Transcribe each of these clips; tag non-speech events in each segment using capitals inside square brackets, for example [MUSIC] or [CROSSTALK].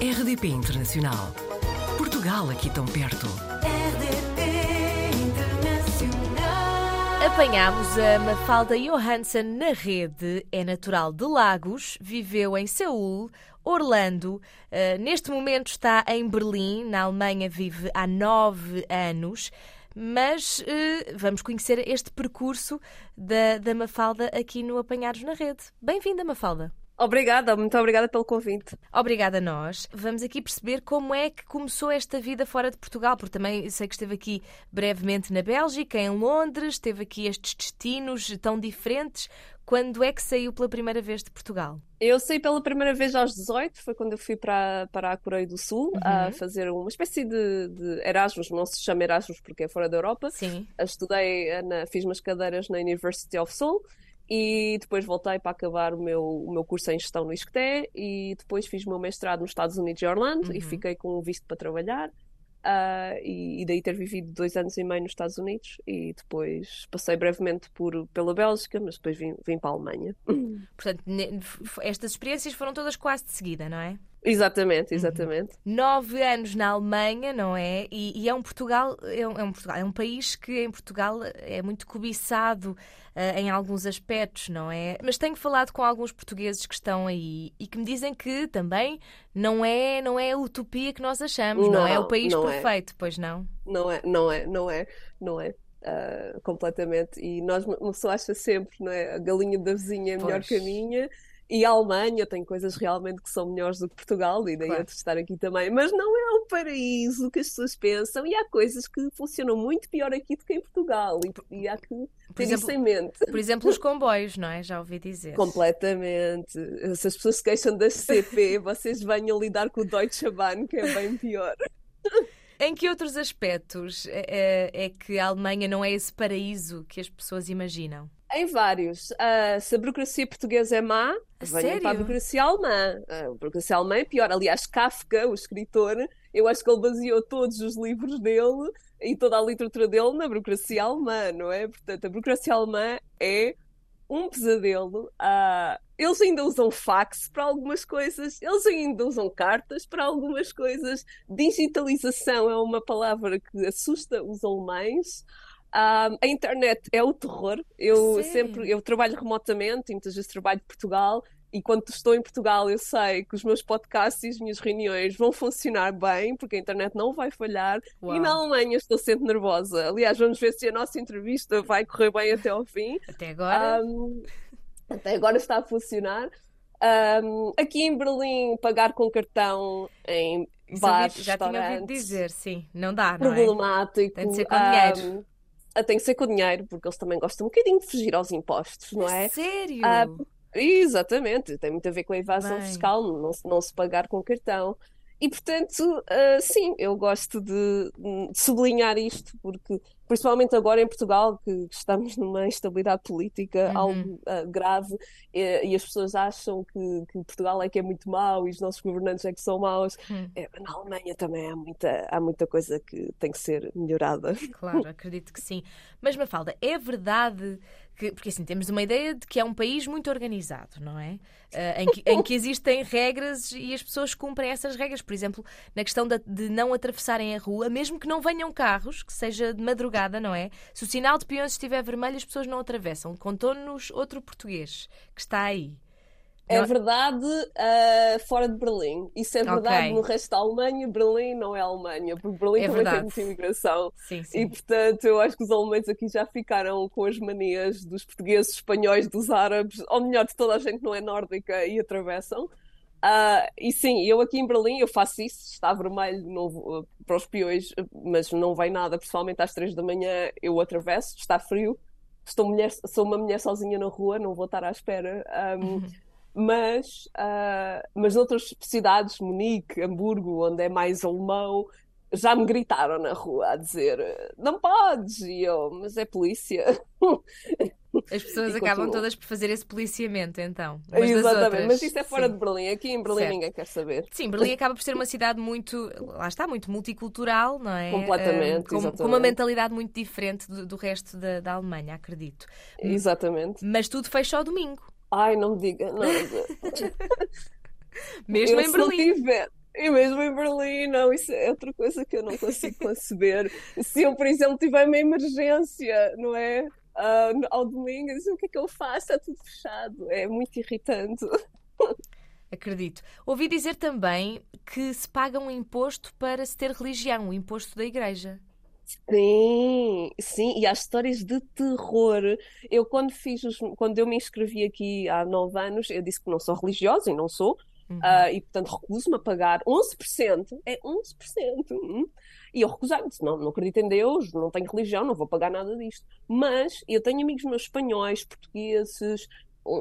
RDP Internacional. Portugal aqui tão perto. RDP Internacional. Apanhámos a Mafalda Johansson na rede. É natural de Lagos, viveu em Seul, Orlando. eh, neste momento está em Berlim, na Alemanha, vive há nove anos. Mas eh, vamos conhecer este percurso da, da Mafalda aqui no Apanhados na Rede. Bem-vinda, Mafalda. Obrigada, muito obrigada pelo convite. Obrigada a nós. Vamos aqui perceber como é que começou esta vida fora de Portugal, porque também sei que esteve aqui brevemente na Bélgica, em Londres, teve aqui estes destinos tão diferentes. Quando é que saiu pela primeira vez de Portugal? Eu saí pela primeira vez aos 18, foi quando eu fui para, para a Coreia do Sul a fazer uma espécie de, de Erasmus, não se chama Erasmus porque é fora da Europa. Sim. Estudei, na, fiz umas cadeiras na University of Seoul e depois voltei para acabar o meu, o meu curso em gestão no ISCTE e depois fiz o meu mestrado nos Estados Unidos e Orlando e fiquei com um visto para trabalhar. ah, e, e daí ter vivido dois anos e meio nos Estados Unidos e depois passei brevemente por, pela Bélgica, mas depois vim, vim para a Alemanha. Portanto, estas experiências foram todas quase de seguida, não é? Exatamente, exatamente. Nove anos na Alemanha, não é? E, e é um Portugal, é um, é um Portugal, é um país que em Portugal é muito cobiçado eh, em alguns aspectos, não é? Mas tenho falado com alguns portugueses que estão aí e que me dizem que também não é, não é a utopia que nós achamos, não, é o Não, país não é. perfeito, pois não? Não é, não é, não é, não é. ah, completamente. E nós, uma pessoa acha sempre, não é? A galinha da vizinha é melhor Pois. que a minha. E a Alemanha tem coisas realmente que são melhores do que Portugal, e daí Claro. eu de estar aqui também. Mas não é o paraíso que as pessoas pensam, e há coisas que funcionam muito pior aqui do que em Portugal, e, e há que ter exemplo- isso em mente. Por exemplo, os comboios, não é? Já ouvi dizer. Completamente. Se as pessoas se queixam das [LAUGHS] CP, vocês venham lidar com o Deutsche Bahn, que é bem pior. Em que outros aspectos é, é- é que a Alemanha não é esse paraíso que as pessoas imaginam? Em vários. Ah, se a burocracia portuguesa é má, A venham para a burocracia alemã. Ah, a burocracia alemã é pior. Aliás, Kafka, o escritor, eu acho que ele baseou todos os livros dele e toda a literatura dele na burocracia alemã, não é? Portanto, a burocracia alemã é um pesadelo. Ah, eles ainda usam fax para algumas coisas, eles ainda usam cartas para algumas coisas. Digitalização é uma palavra que assusta os alemães. Ah, a internet é o terror. Eu Sério? sempre eu trabalho remotamente muitas vezes trabalho de Portugal. E quando estou em Portugal, eu sei que os meus podcasts e as minhas reuniões vão funcionar bem, porque a internet não vai falhar. Uau. E na Alemanha estou sempre nervosa. Aliás, vamos ver se a nossa entrevista vai correr bem até ao fim. Até agora. Um, até agora está a funcionar. Um, aqui em Berlim, pagar com cartão em Isso bares, já tinha ouvido dizer, sim. Não dá, não é? problemático. Tem de ser com Um, dinheiro. Ah, tem que ser com dinheiro, porque eles também gostam um bocadinho de fugir aos impostos, não é? Sério? Ah, Exatamente, tem muito a ver com a evasão Bem. fiscal, não, se- não se pagar com cartão. E, portanto, ah, sim, eu gosto de, de sublinhar isto, porque, principalmente agora em Portugal, que estamos numa instabilidade política Uhum. algo ah, grave, e, e as pessoas acham que, que Portugal é que é muito mau e os nossos governantes é que são maus. Hum. É, na Alemanha também há muita, há muita coisa que tem que ser melhorada. Claro, acredito que sim. Mas, Mafalda, é verdade que. Porque assim, temos uma ideia de que é um país muito organizado, não é? Ah, em, que, em que existem regras e as pessoas cumprem essas regras. Por exemplo, na questão da- de não atravessarem a rua, mesmo que não venham carros, que seja de madrugada, não é? Se o sinal de peões estiver vermelho, as pessoas não atravessam. Contou-nos outro português que está aí. É verdade, ah, fora de Berlim. Isso é verdade Ok. no resto da Alemanha. Berlim não é Alemanha, porque Berlim É também verdade. tem muita imigração. Sim, E, sim. portanto, eu acho que os alemães aqui já ficaram com as manias dos portugueses, espanhóis, dos árabes, ou melhor, de toda a gente que não é nórdica e atravessam. Ah, e sim, eu aqui em Berlim eu faço isso, está vermelho não vou- para os peões, mas não vem nada, principalmente às três da manhã eu atravesso, está frio, estou mulher, sou uma mulher sozinha na rua, não vou estar à espera. Ahm, mas, ah, mas noutras cidades, Munique, Hamburgo, onde é mais alemão, já me gritaram na rua a dizer não podes, e eu, mas é polícia. [LAUGHS] As pessoas E acabam continuam. todas por fazer esse policiamento, então. Exatamente, outras. mas isso é fora Sim. de Berlim. Aqui em Berlim Certo. ninguém quer saber. Sim, Berlim acaba por ser uma cidade muito, lá está, muito multicultural, não é? Completamente, Ah, com, com uma mentalidade muito diferente do, do resto da, da Alemanha, acredito. Exatamente. Mas tudo fecha ao domingo, Ai, não me diga. Não, [LAUGHS] mesmo eu, em Berlim. tiver, E mesmo em Berlim, não, isso é outra coisa que eu não consigo conceber. Se eu, por exemplo, tiver uma emergência, não é? Uh, ao domingo, eu o que é que eu faço? Está tudo fechado. É muito irritante. [LAUGHS] Acredito. Ouvi dizer também que se paga um imposto para se ter religião, o imposto da igreja. Sim, sim, e há histórias de terror. Eu, quando fiz os, quando eu me inscrevi aqui há nove anos, eu disse que não sou religiosa e não sou, uhum. uh, e portanto recuso-me a pagar 11%, é 11%. Hum? E eu recusei-me, disse, não, não acredito em Deus, não tenho religião, não vou pagar nada disto. Mas eu tenho amigos meus espanhóis, portugueses,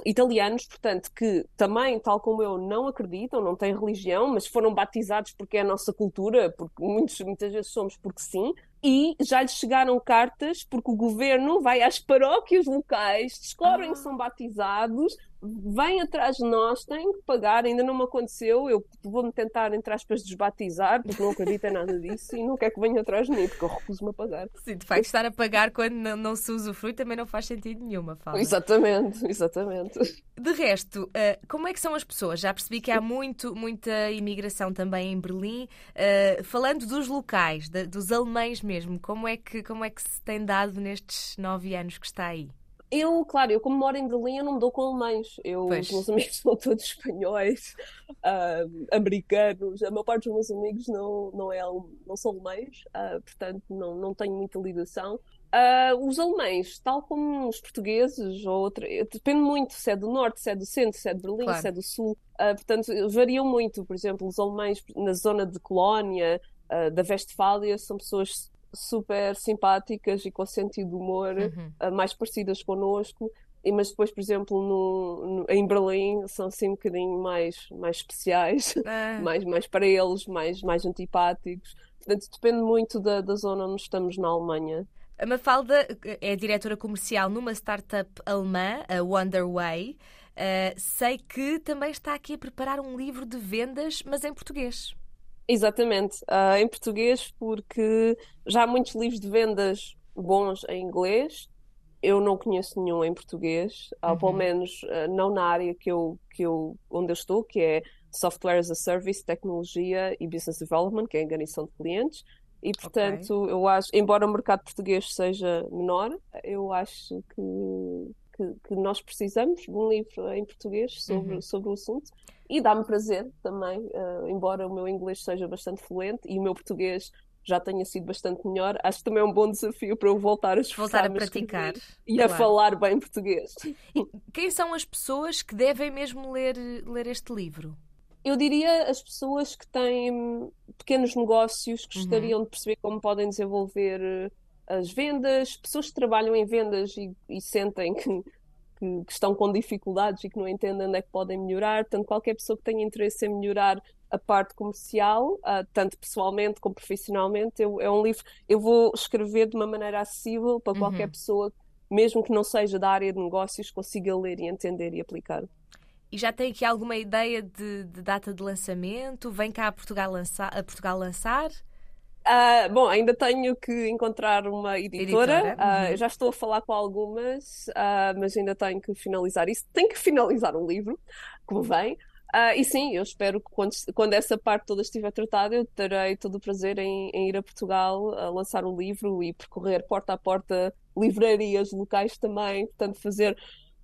italianos, portanto, que também, tal como eu, não acreditam, não têm religião, mas foram batizados porque é a nossa cultura, porque muitos, muitas vezes somos porque sim, e já lhes chegaram cartas porque o governo vai às paróquias locais, descobrem ah. que são batizados, vêm atrás de nós, têm que pagar, ainda não me aconteceu, eu vou-me tentar, entre aspas, desbatizar, porque não acredito em nada disso e não quer que venha atrás de mim, porque eu recuso-me a pagar. Sim, de facto, estar a pagar quando não, não se usufrui também não faz sentido nenhuma, fala. Exatamente, exatamente. De resto, eh, como é que são as pessoas? Já percebi que há muito, muita imigração também em Berlim. Eh, falando dos locais, dos alemães mesmo, como é que, como é que se tem dado nestes nove anos que está aí? Eu, claro, eu como moro em Berlim, eu não me dou com alemães. Eu, os meus amigos [LAUGHS] são todos espanhóis, uh, americanos. A maior parte dos meus amigos não, não, é, não são alemães, uh, portanto não, não tenho muita ligação. Uh, os alemães, tal como os portugueses, ou outra, depende muito se é do norte, se é do centro, se é de Berlim, claro. se é do sul. Uh, portanto, variam muito. Por exemplo, os alemães na zona de Colónia, uh, da Westfália, são pessoas super simpáticas e com sentido de humor, uhum. uh, mais parecidas connosco. Mas depois, por exemplo, no, no, em Berlim são assim um bocadinho mais, mais especiais, [LAUGHS] ah. mais, mais para eles, mais, mais antipáticos. Portanto, depende muito da, da zona onde estamos na Alemanha. A Mafalda é diretora comercial numa startup alemã, a Wonderway. Uh, sei que também está aqui a preparar um livro de vendas, mas em português. Exatamente, uh, em português, porque já há muitos livros de vendas bons em inglês. Eu não conheço nenhum em português, uhum. ou pelo menos uh, não na área que eu, que eu, onde eu estou, que é Software as a Service, Tecnologia e Business Development, que é a enganação de clientes. E portanto, okay. eu acho, embora o mercado português seja menor, eu acho que, que, que nós precisamos de um livro em português sobre, uhum. sobre o assunto. E dá-me prazer também, uh, embora o meu inglês seja bastante fluente e o meu português já tenha sido bastante melhor, acho que também é um bom desafio para eu voltar a Voltar a praticar. E claro. a falar bem português. E quem são as pessoas que devem mesmo ler, ler este livro? Eu diria as pessoas que têm pequenos negócios, que uhum. gostariam uhum. de perceber como podem desenvolver eh, as vendas, pessoas que trabalham em vendas e, e sentem que que, que, estão com dificuldades e que não entendem onde é que podem melhorar. Portanto, qualquer pessoa que tenha interesse em melhorar a parte comercial, uh, tanto pessoalmente como profissionalmente, eu, é um livro. Eu vou escrever de uma maneira acessível para qualquer uhum. pessoa, mesmo que não seja da área de negócios, consiga ler e entender e aplicar. E já tem aqui alguma ideia de, de data de lançamento? Vem cá a Portugal, lança, a Portugal lançar? Uh, bom, ainda tenho que encontrar uma editora. editora. Uh, uhum. já estou a falar com algumas, uh, mas ainda tenho que finalizar isso. Tenho que finalizar um livro, como vem. e sim, eu espero que quando, quando essa parte toda estiver tratada, eu terei todo o prazer em, em ir a Portugal a lançar o um livro e percorrer porta a porta livrarias locais também. Portanto, fazer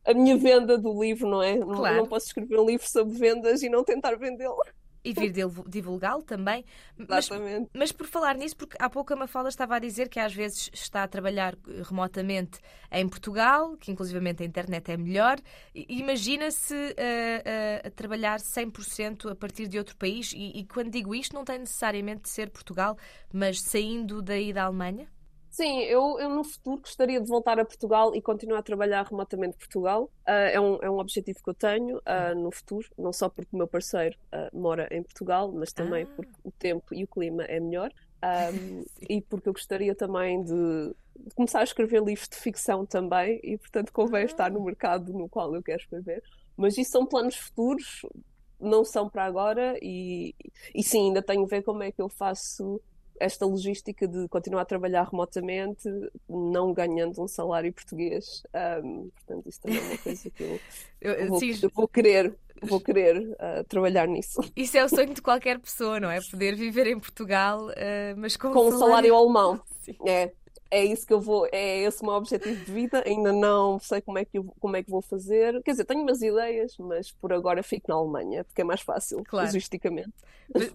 a minha venda do livro, não é? Claro. Não, não posso escrever um livro sobre vendas e não tentar vendê-lo e vir [LAUGHS] divulgá-lo também. Mas, mas, por falar nisso, porque há pouco a Mafalda estava a dizer que às vezes está a trabalhar remotamente em Portugal, que inclusivamente a internet é melhor. Imagina-se uh, uh, a trabalhar 100% a partir de outro país e, e quando digo isto não tem necessariamente de ser Portugal, mas saindo daí da Alemanha? Sim, eu, eu no futuro gostaria de voltar a Portugal e continuar a trabalhar remotamente em Portugal. Uh, é, um, é um objetivo que eu tenho uh, no futuro, não só porque o meu parceiro uh, mora em Portugal, mas também ah. porque o tempo e o clima é melhor. Um, [LAUGHS] e porque eu gostaria também de, de, começar a escrever livros de ficção também, e portanto convém estar no mercado no qual eu quero escrever. Mas isso são planos futuros, não são para agora, e, e sim, ainda tenho a ver como é que eu faço esta logística de continuar a trabalhar remotamente, não ganhando um salário português. Um, portanto, isso também é uma coisa que eu, [LAUGHS] eu, vou, sim, eu vou, querer vou [LAUGHS] querer uh, trabalhar nisso. Isso é o sonho de qualquer pessoa, não é? Poder viver em Portugal, uh, mas com, com um salário, salário alemão. [LAUGHS] Sim. É é isso que eu vou, é esse o meu objetivo de vida. Ainda não sei como é que, eu, como é que vou fazer. Quer dizer, tenho umas ideias, mas por agora fico na Alemanha, porque é mais fácil, claro. logisticamente.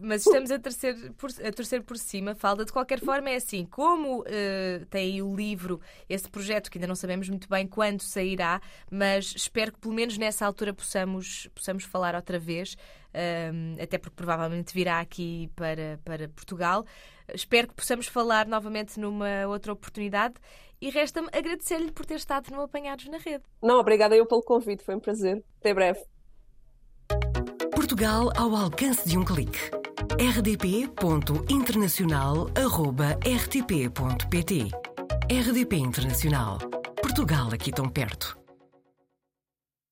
Mas, estamos a torcer, por, a torcer por cima, falta. De qualquer forma, é assim: como uh, tem aí o livro, esse projeto que ainda não sabemos muito bem quando sairá, mas espero que pelo menos nessa altura possamos, possamos falar outra vez, um, até porque provavelmente virá aqui para, para Portugal. Espero que possamos falar novamente numa outra oportunidade e resta-me agradecer-lhe por ter estado no Apanhados na Rede. Não, obrigada eu pelo convite, foi um prazer. Até breve. Portugal ao alcance de um clique. rdp.internacional.rtp.pt RDP Internacional. Portugal aqui tão perto.